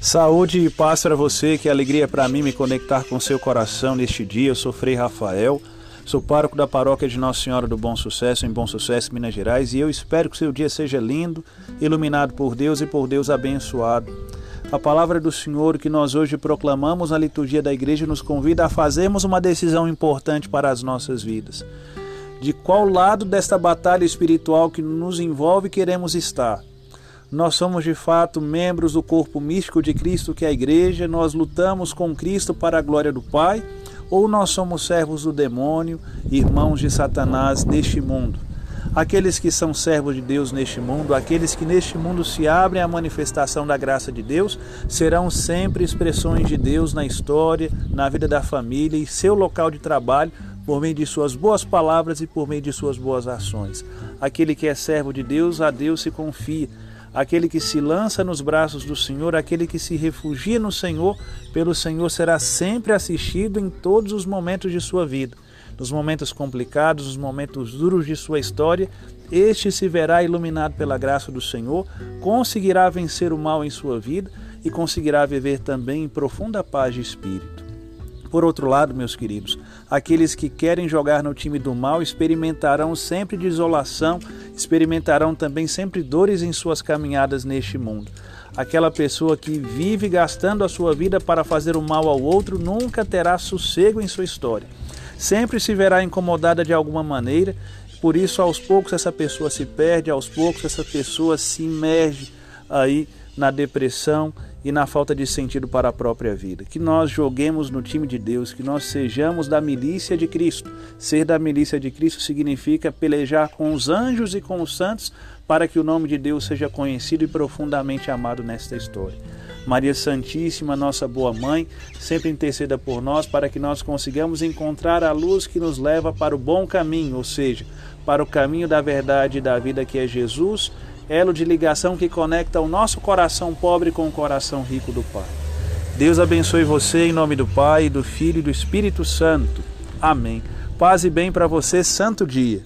Saúde e paz para você, que alegria para mim me conectar com seu coração neste dia. Eu sou Frei Rafael, sou pároco da paróquia de Nossa Senhora do Bom Sucesso, em Bom Sucesso, Minas Gerais, e eu espero que seu dia seja lindo, iluminado por Deus e por Deus abençoado. A palavra do Senhor que nós hoje proclamamos na liturgia da igreja nos convida a fazermos uma decisão importante para as nossas vidas. De qual lado desta batalha espiritual que nos envolve queremos estar? Nós somos de fato membros do corpo místico de Cristo, que é a igreja, nós lutamos com Cristo para a glória do Pai, ou nós somos servos do demônio, irmãos de Satanás neste mundo. Aqueles que são servos de Deus neste mundo, aqueles que neste mundo se abrem à manifestação da graça de Deus, serão sempre expressões de Deus na história, na vida da família e seu local de trabalho, por meio de suas boas palavras e por meio de suas boas ações. Aquele que é servo de Deus, a Deus se confia aquele que se lança nos braços do Senhor, aquele que se refugia no Senhor, pelo Senhor será sempre assistido em todos os momentos de sua vida. Nos momentos complicados, nos momentos duros de sua história, este se verá iluminado pela graça do Senhor, conseguirá vencer o mal em sua vida e conseguirá viver também em profunda paz de espírito. Por outro lado, meus queridos, aqueles que querem jogar no time do mal experimentarão sempre desolação, experimentarão também sempre dores em suas caminhadas neste mundo. Aquela pessoa que vive gastando a sua vida para fazer o mal ao outro nunca terá sossego em sua história. Sempre se verá incomodada de alguma maneira, por isso aos poucos essa pessoa se perde, aos poucos essa pessoa se imerge aí na depressão e na falta de sentido para a própria vida. Que nós joguemos no time de Deus, que nós sejamos da milícia de Cristo. Ser da milícia de Cristo significa pelejar com os anjos e com os santos para que o nome de Deus seja conhecido e profundamente amado nesta história. Maria Santíssima, nossa boa mãe, sempre interceda por nós para que nós consigamos encontrar a luz que nos leva para o bom caminho, ou seja, para o caminho da verdade e da vida que é Jesus elo de ligação que conecta o nosso coração pobre com o coração rico do Pai. Deus abençoe você em nome do Pai, do Filho e do Espírito Santo. Amém. Paz e bem para você, santo dia.